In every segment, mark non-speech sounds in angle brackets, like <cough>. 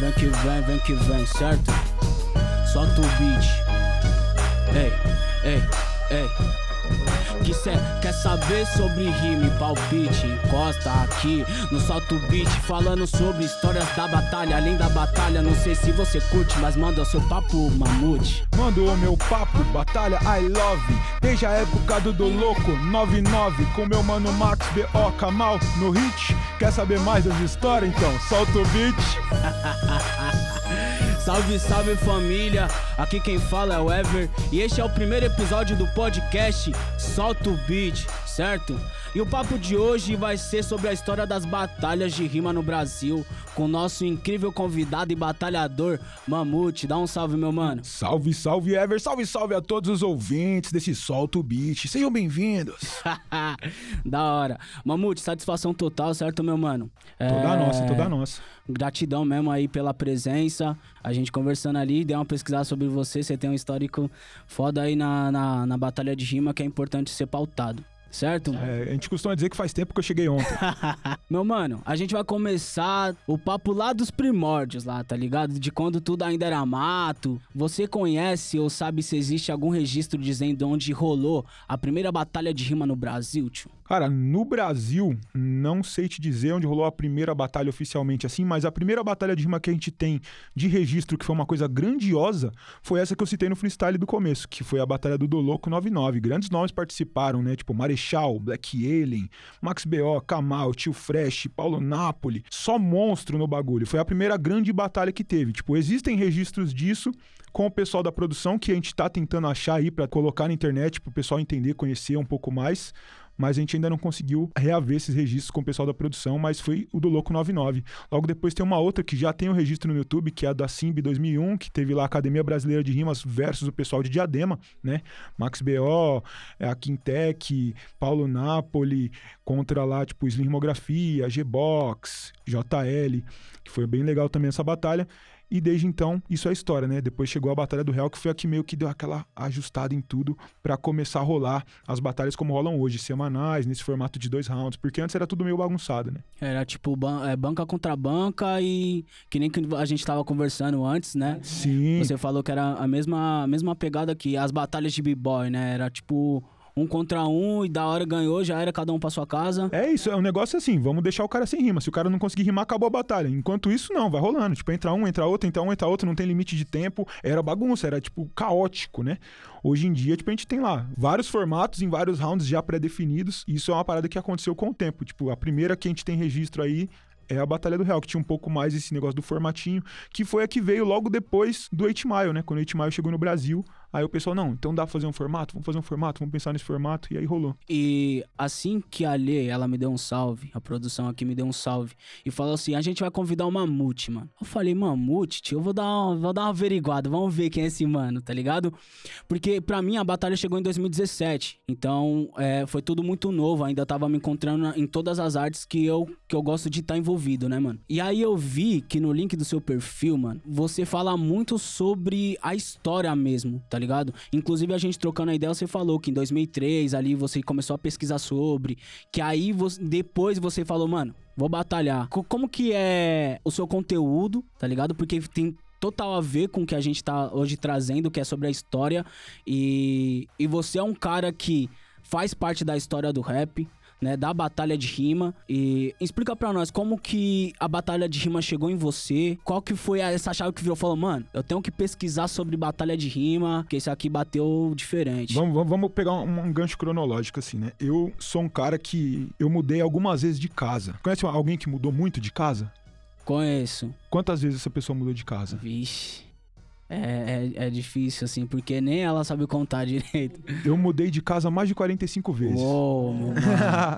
vem, que vem, vem que vem, certo? Solta o beat. Ei, ei, ei. Que cê quer saber sobre rima e palpite? Encosta aqui no Solta o Beat, falando sobre histórias da batalha. Além da batalha, não sei se você curte, mas manda o seu papo, mamute. Mando o meu papo, batalha I love. Desde a época do Do Louco 99, com meu mano Max B.O. Kamal no hit. Quer saber mais das histórias? Então solta o beat. <laughs> Salve, salve família! Aqui quem fala é o Ever e este é o primeiro episódio do podcast Solta o Beat, certo? E o papo de hoje vai ser sobre a história das batalhas de rima no Brasil, com nosso incrível convidado e batalhador Mamute. Dá um salve, meu mano. Salve, salve Ever, salve, salve a todos os ouvintes desse Solta o Beat. Sejam bem-vindos. <laughs> da hora. Mamute, satisfação total, certo, meu mano? Toda É, nossa, toda nossa. Gratidão mesmo aí pela presença. A gente conversando ali, deu uma pesquisada sobre você. Você tem um histórico foda aí na, na, na batalha de rima que é importante ser pautado. Certo? É, a gente costuma dizer que faz tempo que eu cheguei ontem. <laughs> Meu mano, a gente vai começar o papo lá dos primórdios lá, tá ligado? De quando tudo ainda era mato. Você conhece ou sabe se existe algum registro dizendo onde rolou a primeira batalha de rima no Brasil, tio? Cara, no Brasil, não sei te dizer onde rolou a primeira batalha oficialmente assim, mas a primeira batalha de rima que a gente tem de registro, que foi uma coisa grandiosa, foi essa que eu citei no freestyle do começo, que foi a batalha do Doloco 99. Grandes nomes participaram, né? Tipo Marechal, Black Alien, Max B.O., Kamal, Tio Fresh, Paulo Napoli. Só monstro no bagulho. Foi a primeira grande batalha que teve. Tipo, existem registros disso com o pessoal da produção que a gente tá tentando achar aí pra colocar na internet pro pessoal entender, conhecer um pouco mais mas a gente ainda não conseguiu reaver esses registros com o pessoal da produção, mas foi o do Louco 99. Logo depois tem uma outra que já tem o registro no YouTube, que é a da Simb 2001, que teve lá a Academia Brasileira de Rimas versus o pessoal de Diadema, né? Max B.O., a Quintec, Paulo Napoli, contra lá, tipo, Slimografia, G-Box, JL, que foi bem legal também essa batalha. E desde então, isso é história, né? Depois chegou a Batalha do Real, que foi a que meio que deu aquela ajustada em tudo pra começar a rolar as batalhas como rolam hoje, semanais, nesse formato de dois rounds, porque antes era tudo meio bagunçado, né? Era tipo ban- é, banca contra banca e que nem que a gente tava conversando antes, né? Sim. Você falou que era a mesma, a mesma pegada que as batalhas de b-boy, né? Era tipo um contra um e da hora ganhou, já era cada um pra sua casa. É isso, é um negócio assim, vamos deixar o cara sem rima. Se o cara não conseguir rimar, acabou a batalha. Enquanto isso, não, vai rolando. Tipo, entra um, entra outro, entra um, entra outro, não tem limite de tempo. Era bagunça, era, tipo, caótico, né? Hoje em dia, tipo, a gente tem lá vários formatos em vários rounds já pré-definidos. E isso é uma parada que aconteceu com o tempo. Tipo, a primeira que a gente tem registro aí é a Batalha do Real, que tinha um pouco mais esse negócio do formatinho, que foi a que veio logo depois do 8 Mile, né? Quando o 8 Mile chegou no Brasil, aí o pessoal, não, então dá pra fazer um formato? Vamos fazer um formato, vamos pensar nesse formato, e aí rolou. E assim que a Lê, ela me deu um salve, a produção aqui me deu um salve, e falou assim: a gente vai convidar o Mamute, mano. Eu falei, Mamute, tio, eu vou dar, uma, vou dar uma averiguada, vamos ver quem é esse mano, tá ligado? Porque pra mim a batalha chegou em 2017, então é, foi tudo muito novo, ainda tava me encontrando em todas as artes que eu, que eu gosto de estar envolvido, né, mano? E aí eu vi que no link do seu perfil, mano, você fala muito sobre a história mesmo, tá ligado? Inclusive a gente trocando a ideia, você falou que em 2003 ali você começou a pesquisar sobre, que aí você- depois você falou, mano, vou batalhar. Co- Como que é o seu conteúdo, tá ligado? Porque tem total a ver com o que a gente tá hoje trazendo, que é sobre a história. E, e você é um cara que faz parte da história do rap, né? Da batalha de rima. E explica pra nós como que a batalha de rima chegou em você. Qual que foi essa chave que virou falou, mano, eu tenho que pesquisar sobre batalha de rima, que esse aqui bateu diferente. Vamos, vamos, vamos pegar um, um gancho cronológico, assim, né? Eu sou um cara que eu mudei algumas vezes de casa. Conhece alguém que mudou muito de casa? Conheço. Quantas vezes essa pessoa mudou de casa? Vixe. É, é, é difícil, assim, porque nem ela sabe contar <laughs> direito. Eu mudei de casa mais de 45 vezes. Uou, meu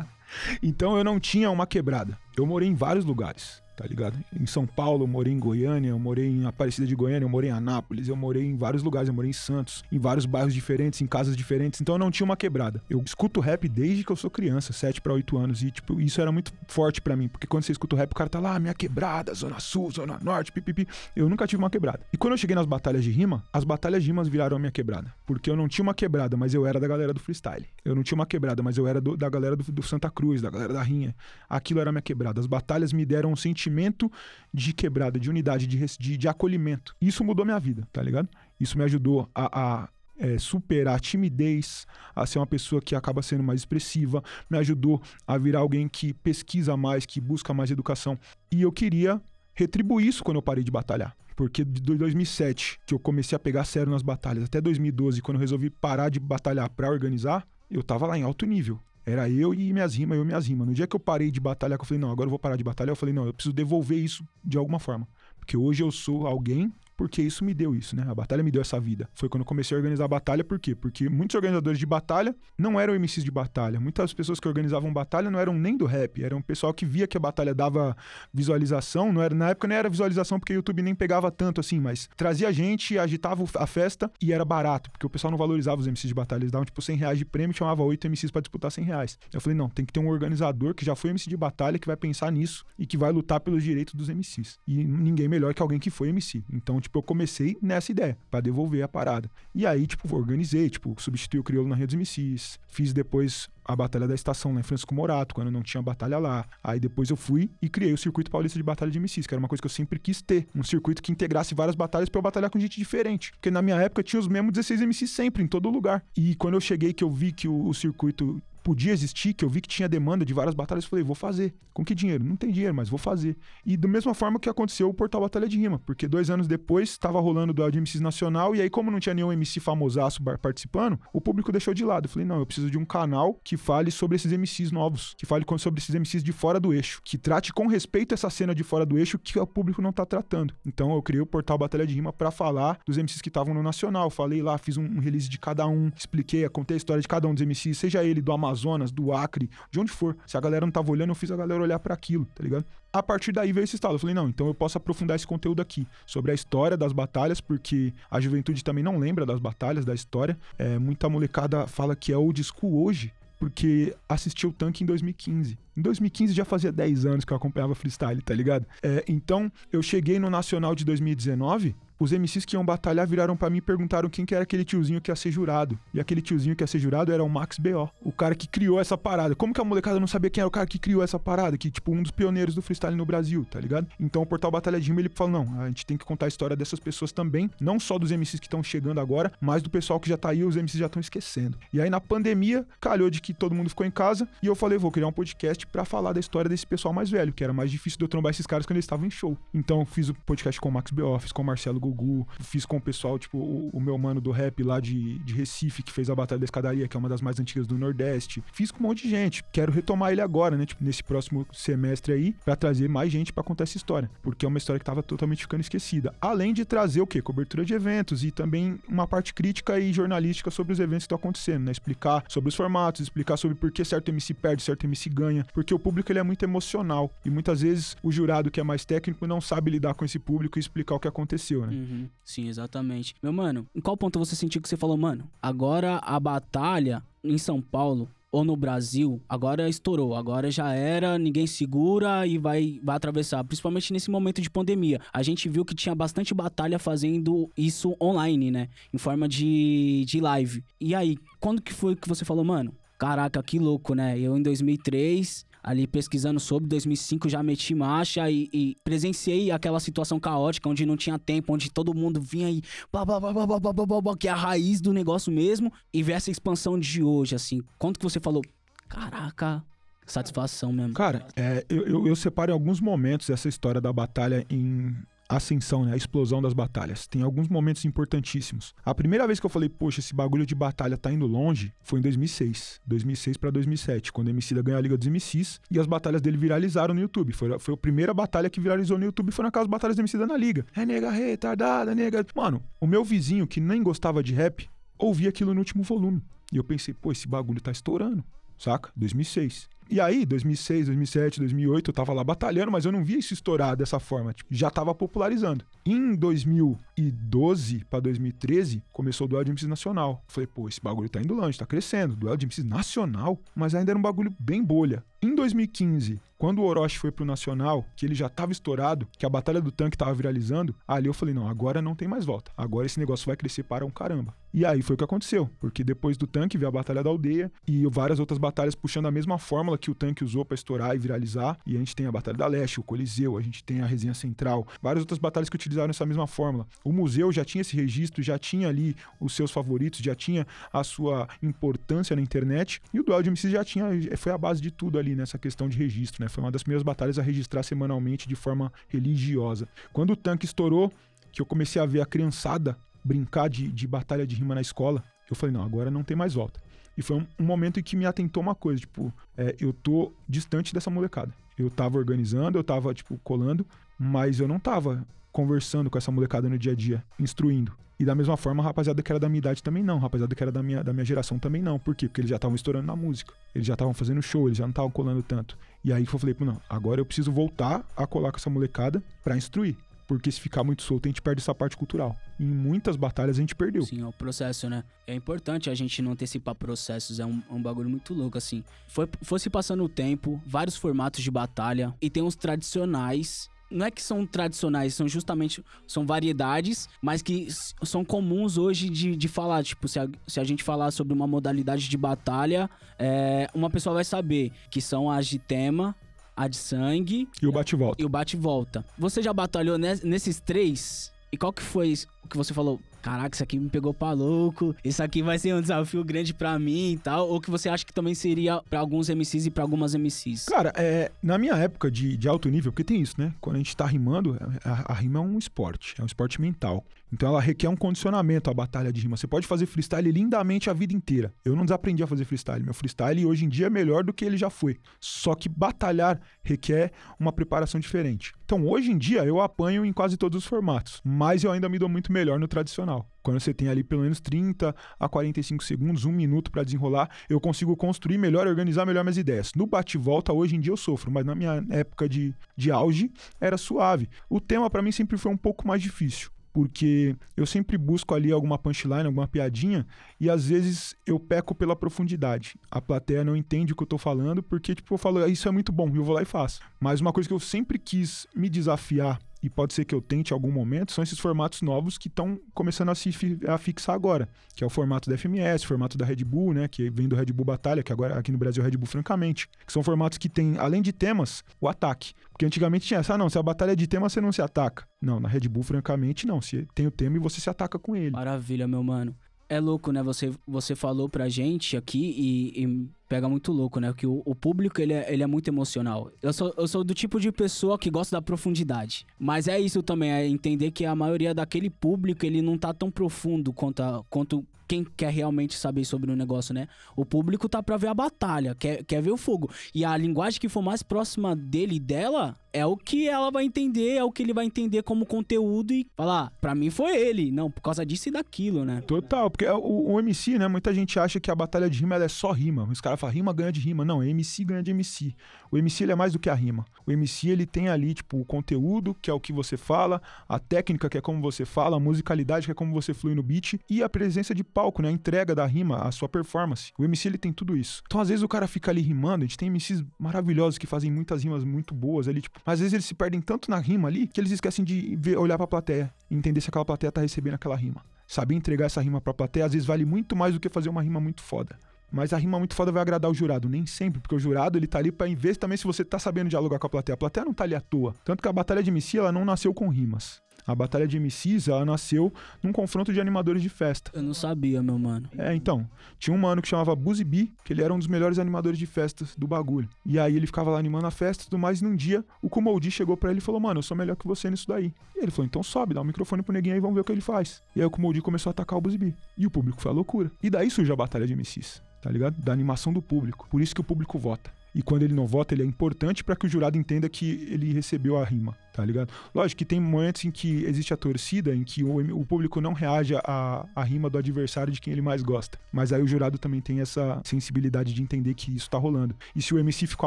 <laughs> então eu não tinha uma quebrada. Eu morei em vários lugares. Tá ligado? Em São Paulo, eu morei em Goiânia, eu morei em Aparecida de Goiânia, eu morei em Anápolis, eu morei em vários lugares, eu morei em Santos, em vários bairros diferentes, em casas diferentes, então eu não tinha uma quebrada. Eu escuto rap desde que eu sou criança, 7 para 8 anos, e tipo, isso era muito forte para mim, porque quando você escuta o rap, o cara tá lá, minha quebrada, Zona Sul, Zona Norte, pipipi. Eu nunca tive uma quebrada. E quando eu cheguei nas batalhas de rima, as batalhas de rimas viraram a minha quebrada, porque eu não tinha uma quebrada, mas eu era da galera do freestyle. Eu não tinha uma quebrada, mas eu era do, da galera do, do Santa Cruz, da galera da rinha. Aquilo era minha quebrada. As batalhas me deram um sentimento de quebrada, de unidade, de, de, de acolhimento. Isso mudou minha vida, tá ligado? Isso me ajudou a, a é, superar a timidez, a ser uma pessoa que acaba sendo mais expressiva, me ajudou a virar alguém que pesquisa mais, que busca mais educação. E eu queria retribuir isso quando eu parei de batalhar. Porque de 2007, que eu comecei a pegar sério nas batalhas, até 2012, quando eu resolvi parar de batalhar para organizar, eu tava lá em alto nível. Era eu e minhas rimas, eu e minhas rimas. No dia que eu parei de batalhar, que eu falei, não, agora eu vou parar de batalhar, eu falei, não, eu preciso devolver isso de alguma forma. Porque hoje eu sou alguém porque isso me deu isso, né? A batalha me deu essa vida. Foi quando eu comecei a organizar a batalha, por quê? Porque muitos organizadores de batalha não eram MCs de batalha. Muitas pessoas que organizavam batalha não eram nem do rap, eram um pessoal que via que a batalha dava visualização, não era na época nem era visualização porque o YouTube nem pegava tanto assim, mas trazia gente, agitava a festa e era barato, porque o pessoal não valorizava os MCs de batalha, eles davam tipo 100 reais de prêmio e chamava 8 MCs para disputar 100 reais. Eu falei, não, tem que ter um organizador que já foi MC de batalha que vai pensar nisso e que vai lutar pelos direitos dos MCs. E ninguém melhor que alguém que foi MC. Então, tipo, eu comecei nessa ideia, para devolver a parada. E aí, tipo, organizei, tipo, substituí o Crioulo na Rede dos MCs, fiz depois a Batalha da Estação lá em Francisco Morato, quando não tinha batalha lá. Aí depois eu fui e criei o Circuito Paulista de Batalha de MCs, que era uma coisa que eu sempre quis ter. Um circuito que integrasse várias batalhas para eu batalhar com gente diferente. Porque na minha época tinha os mesmos 16 MCs sempre, em todo lugar. E quando eu cheguei que eu vi que o, o circuito podia existir, que eu vi que tinha demanda de várias batalhas, falei, vou fazer. Com que dinheiro? Não tem dinheiro, mas vou fazer. E da mesma forma que aconteceu o Portal Batalha de Rima, porque dois anos depois estava rolando o duelo de MCs nacional, e aí, como não tinha nenhum MC famosaço participando, o público deixou de lado. Eu falei, não, eu preciso de um canal que fale sobre esses MCs novos, que fale sobre esses MCs de fora do eixo, que trate com respeito essa cena de fora do eixo que o público não tá tratando. Então eu criei o Portal Batalha de Rima para falar dos MCs que estavam no nacional. Falei lá, fiz um release de cada um, expliquei, contei a história de cada um dos MCs, seja ele do Amazonas, do Acre, de onde for. Se a galera não tava olhando, eu fiz a galera olhar para aquilo, tá ligado? A partir daí veio esse estalo. Eu falei, não, então eu posso aprofundar esse conteúdo aqui sobre a história das batalhas, porque a juventude também não lembra das batalhas, da história. É, muita molecada fala que é old school hoje, porque assistiu o tanque em 2015. Em 2015 já fazia 10 anos que eu acompanhava freestyle, tá ligado? É, então eu cheguei no Nacional de 2019 os MCs que iam batalhar viraram para mim e perguntaram quem que era aquele tiozinho que ia ser jurado. E aquele tiozinho que ia ser jurado era o Max B.O., o cara que criou essa parada. Como que a molecada não sabia quem era o cara que criou essa parada? Que, tipo, um dos pioneiros do freestyle no Brasil, tá ligado? Então o portal Batalha de Rima, ele falou, não, a gente tem que contar a história dessas pessoas também, não só dos MCs que estão chegando agora, mas do pessoal que já tá aí, os MCs já estão esquecendo. E aí na pandemia, calhou de que todo mundo ficou em casa, e eu falei, vou criar um podcast para falar da história desse pessoal mais velho, que era mais difícil de eu trombar esses caras quando eles estavam em show. Então fiz o podcast com o Max B.O., fiz com o Marcelo Gugu, fiz com o pessoal, tipo, o, o, meu mano do rap lá de, de Recife, que fez a Batalha da Escadaria, que é uma das mais antigas do Nordeste. Fiz com um monte de gente. Quero retomar ele agora, né? Tipo, nesse próximo semestre aí, para trazer mais gente para contar essa história. Porque é uma história que tava totalmente ficando esquecida. Além de trazer o quê? Cobertura de eventos e também uma parte crítica e jornalística sobre os eventos que estão acontecendo, né? Explicar sobre os formatos, explicar sobre por que certo MC perde, certo MC ganha. Porque o público ele é muito emocional. E muitas vezes o jurado que é mais técnico não sabe lidar com esse público e explicar o que aconteceu, né? Uhum. Sim, exatamente. Meu mano, em qual ponto você sentiu que você falou, mano, agora a batalha em São Paulo ou no Brasil, agora estourou, agora já era, ninguém segura e vai, vai atravessar, principalmente nesse momento de pandemia. A gente viu que tinha bastante batalha fazendo isso online, né? Em forma de, de live. E aí, quando que foi que você falou, mano? Caraca, que louco, né? Eu em 2003 ali pesquisando sobre 2005 já meti marcha e, e, presenciei aquela situação caótica onde não tinha tempo, onde todo mundo vinha e blá, blá, blá, blá, blá, blá, blá, que é a raiz do negócio mesmo e ver essa expansão de hoje, assim. Quanto que você falou? Caraca, satisfação mesmo. Cara, é, eu, eu, eu separo em alguns momentos essa história da batalha em ascensão, né? A explosão das batalhas. Tem alguns momentos importantíssimos. A primeira vez que eu falei, poxa, esse bagulho de batalha tá indo longe, foi em 2006. 2006 para 2007, quando o Emicida ganhou a Liga dos MCs e as batalhas dele viralizaram no YouTube. Foi, foi a primeira batalha que viralizou no YouTube, foi naquelas batalhas do Emicida na Liga. É nega retardada, nega... Mano, o meu vizinho, que nem gostava de rap, ouvia aquilo no último volume. E eu pensei, pô, esse bagulho tá estourando, saca? 2006. E aí, 2006, 2007, 2008, eu tava lá batalhando, mas eu não via isso estourar dessa forma. Tipo, já tava popularizando. Em 2012 para 2013, começou o de MCs nacional. Falei, pô, esse bagulho tá indo longe, tá crescendo. De MCs nacional, mas ainda era um bagulho bem bolha. Em 2015, quando o Orochi foi pro Nacional, que ele já tava estourado, que a Batalha do Tanque tava viralizando, ali eu falei, não, agora não tem mais volta. Agora esse negócio vai crescer para um caramba. E aí foi o que aconteceu, porque depois do tanque veio a Batalha da Aldeia e várias outras batalhas puxando a mesma fórmula que o tanque usou para estourar e viralizar. E a gente tem a Batalha da Leste, o Coliseu, a gente tem a Resenha Central, várias outras batalhas que utilizaram essa mesma fórmula. O museu já tinha esse registro, já tinha ali os seus favoritos, já tinha a sua importância na internet. E o Duelo de MCs já tinha, foi a base de tudo ali nessa questão de registro, né? Foi uma das primeiras batalhas a registrar semanalmente de forma religiosa. Quando o tanque estourou, que eu comecei a ver a criançada brincar de, de batalha de rima na escola, eu falei, não, agora não tem mais volta. E foi um, um momento em que me atentou uma coisa, tipo, é, eu tô distante dessa molecada. Eu tava organizando, eu tava, tipo, colando, mas eu não tava conversando com essa molecada no dia a dia, instruindo. E da mesma forma, rapaziada que era da minha idade também não, rapaziada que era da minha, da minha geração também não. Por quê? Porque eles já estavam estourando na música, eles já estavam fazendo show, eles já não estavam colando tanto. E aí eu falei, não, agora eu preciso voltar a colar com essa molecada para instruir porque se ficar muito solto a gente perde essa parte cultural. Em muitas batalhas a gente perdeu. Sim, é o processo, né? É importante a gente não antecipar processos, é um, é um bagulho muito louco, assim. Foi, foi se passando o tempo, vários formatos de batalha, e tem uns tradicionais não é que são tradicionais, são justamente são variedades, mas que são comuns hoje de, de falar. Tipo, se a, se a gente falar sobre uma modalidade de batalha, é, uma pessoa vai saber que são as de tema, a de sangue. E o bate-volta. E o bate-volta. Você já batalhou nesses três? E qual que foi o que você falou? Caraca, isso aqui me pegou pra louco. Isso aqui vai ser um desafio grande para mim e tal. Ou que você acha que também seria para alguns MCs e para algumas MCs? Cara, é, na minha época de, de alto nível, porque tem isso, né? Quando a gente tá rimando, a, a rima é um esporte, é um esporte mental. Então ela requer um condicionamento, a batalha de rima. Você pode fazer freestyle lindamente a vida inteira. Eu não desaprendi a fazer freestyle. Meu freestyle hoje em dia é melhor do que ele já foi. Só que batalhar requer uma preparação diferente. Então hoje em dia eu apanho em quase todos os formatos, mas eu ainda me dou muito melhor no tradicional. Quando você tem ali pelo menos 30 a 45 segundos, um minuto para desenrolar, eu consigo construir melhor, organizar melhor minhas ideias. No bate-volta, hoje em dia eu sofro, mas na minha época de, de auge era suave. O tema para mim sempre foi um pouco mais difícil porque eu sempre busco ali alguma punchline, alguma piadinha, e às vezes eu peco pela profundidade. A plateia não entende o que eu tô falando, porque tipo, eu falo, ah, isso é muito bom, eu vou lá e faço. Mas uma coisa que eu sempre quis me desafiar e pode ser que eu tente em algum momento, são esses formatos novos que estão começando a se a fixar agora, que é o formato da FMS, o formato da Red Bull, né, que vem do Red Bull Batalha, que agora aqui no Brasil é Red Bull Francamente, que são formatos que têm, além de temas, o ataque. Porque antigamente tinha essa, ah, não, se a batalha é de tema, você não se ataca. Não, na Red Bull, francamente, não. Se tem o tema e você se ataca com ele. Maravilha, meu mano. É louco, né? Você, você falou pra gente aqui e, e pega muito louco, né? Que o, o, público, ele é, ele é muito emocional. Eu sou, eu sou do tipo de pessoa que gosta da profundidade. Mas é isso também, é entender que a maioria daquele público, ele não tá tão profundo quanto, a, quanto quem quer realmente saber sobre o negócio, né? O público tá pra ver a batalha, quer, quer ver o fogo. E a linguagem que for mais próxima dele e dela é o que ela vai entender, é o que ele vai entender como conteúdo e falar, pra mim foi ele. Não, por causa disso e daquilo, né? Total, porque o, o MC, né? Muita gente acha que a batalha de rima é só rima. Os caras falam, rima ganha de rima. Não, MC ganha de MC. O MC ele é mais do que a rima. O MC ele tem ali, tipo, o conteúdo, que é o que você fala, a técnica, que é como você fala, a musicalidade, que é como você flui no beat, e a presença de palco, né? A entrega da rima, a sua performance. O MC ele tem tudo isso. Então, às vezes, o cara fica ali rimando, a gente tem MCs maravilhosos que fazem muitas rimas muito boas ali, tipo, às vezes eles se perdem tanto na rima ali que eles esquecem de ver, olhar pra plateia e entender se aquela plateia tá recebendo aquela rima. Saber entregar essa rima pra plateia às vezes vale muito mais do que fazer uma rima muito foda. Mas a rima muito foda vai agradar o jurado, nem sempre, porque o jurado ele tá ali para ver também se você tá sabendo dialogar com a plateia. A plateia não tá ali à toa. Tanto que a batalha de MC ela não nasceu com rimas. A batalha de MCs, ela nasceu num confronto de animadores de festa. Eu não sabia, meu mano. É, então. Tinha um mano que chamava Buzzy B, que ele era um dos melhores animadores de festas do bagulho. E aí ele ficava lá animando a festa e tudo mais. E num dia, o Kumoldi chegou para ele e falou: Mano, eu sou melhor que você nisso daí. E ele falou: Então sobe, dá o um microfone pro neguinho aí e vamos ver o que ele faz. E aí o Kumoldi começou a atacar o Buzzy B. E o público foi a loucura. E daí surge a batalha de MCs, tá ligado? Da animação do público. Por isso que o público vota. E quando ele não vota, ele é importante para que o jurado entenda que ele recebeu a rima, tá ligado? Lógico que tem momentos em que existe a torcida, em que o, o público não reage à, à rima do adversário de quem ele mais gosta. Mas aí o jurado também tem essa sensibilidade de entender que isso tá rolando. E se o MC ficou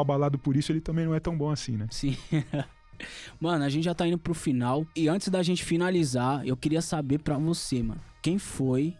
abalado por isso, ele também não é tão bom assim, né? Sim. <laughs> mano, a gente já tá indo pro final. E antes da gente finalizar, eu queria saber pra você, mano. Quem foi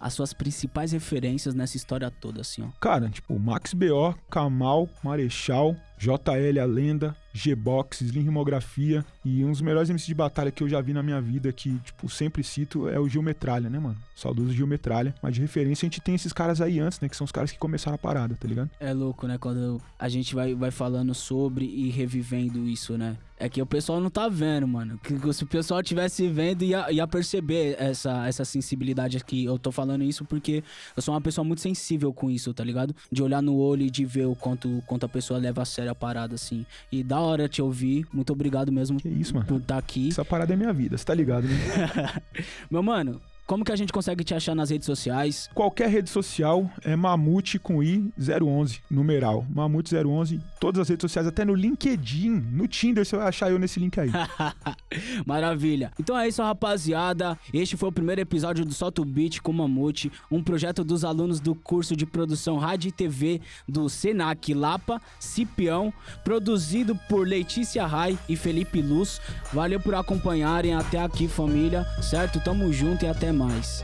as suas principais referências nessa história toda, assim, ó? Cara, tipo, Max B.O., Kamal, Marechal, JL A Lenda, G-Box, Slim Rimografia e um dos melhores MCs de batalha que eu já vi na minha vida, que, tipo, sempre cito, é o Gil Metralha, né, mano? Saudoso Gil Metralha. Mas de referência a gente tem esses caras aí antes, né? Que são os caras que começaram a parada, tá ligado? É louco, né? Quando a gente vai, vai falando sobre e revivendo isso, né? É que o pessoal não tá vendo, mano. Que se o pessoal tivesse vendo, ia, ia perceber essa, essa sensibilidade aqui. Eu tô falando isso porque eu sou uma pessoa muito sensível com isso, tá ligado? De olhar no olho e de ver o quanto, quanto a pessoa leva a sério a parada, assim. E da hora te ouvir. Muito obrigado mesmo Que isso, mano. por estar aqui. Essa parada é minha vida, você tá ligado, né? <laughs> Meu mano, como que a gente consegue te achar nas redes sociais? Qualquer rede social é Mamute com I 011, numeral. Mamute 011, todas as redes sociais, até no LinkedIn, no Tinder, você vai achar eu nesse link aí. <laughs> Maravilha. Então é isso, rapaziada. Este foi o primeiro episódio do Solto Beat com Mamute, um projeto dos alunos do curso de produção Rádio e TV do Senac Lapa, Cipião, produzido por Letícia Rai e Felipe Luz. Valeu por acompanharem até aqui, família. Certo? Tamo junto e até mais.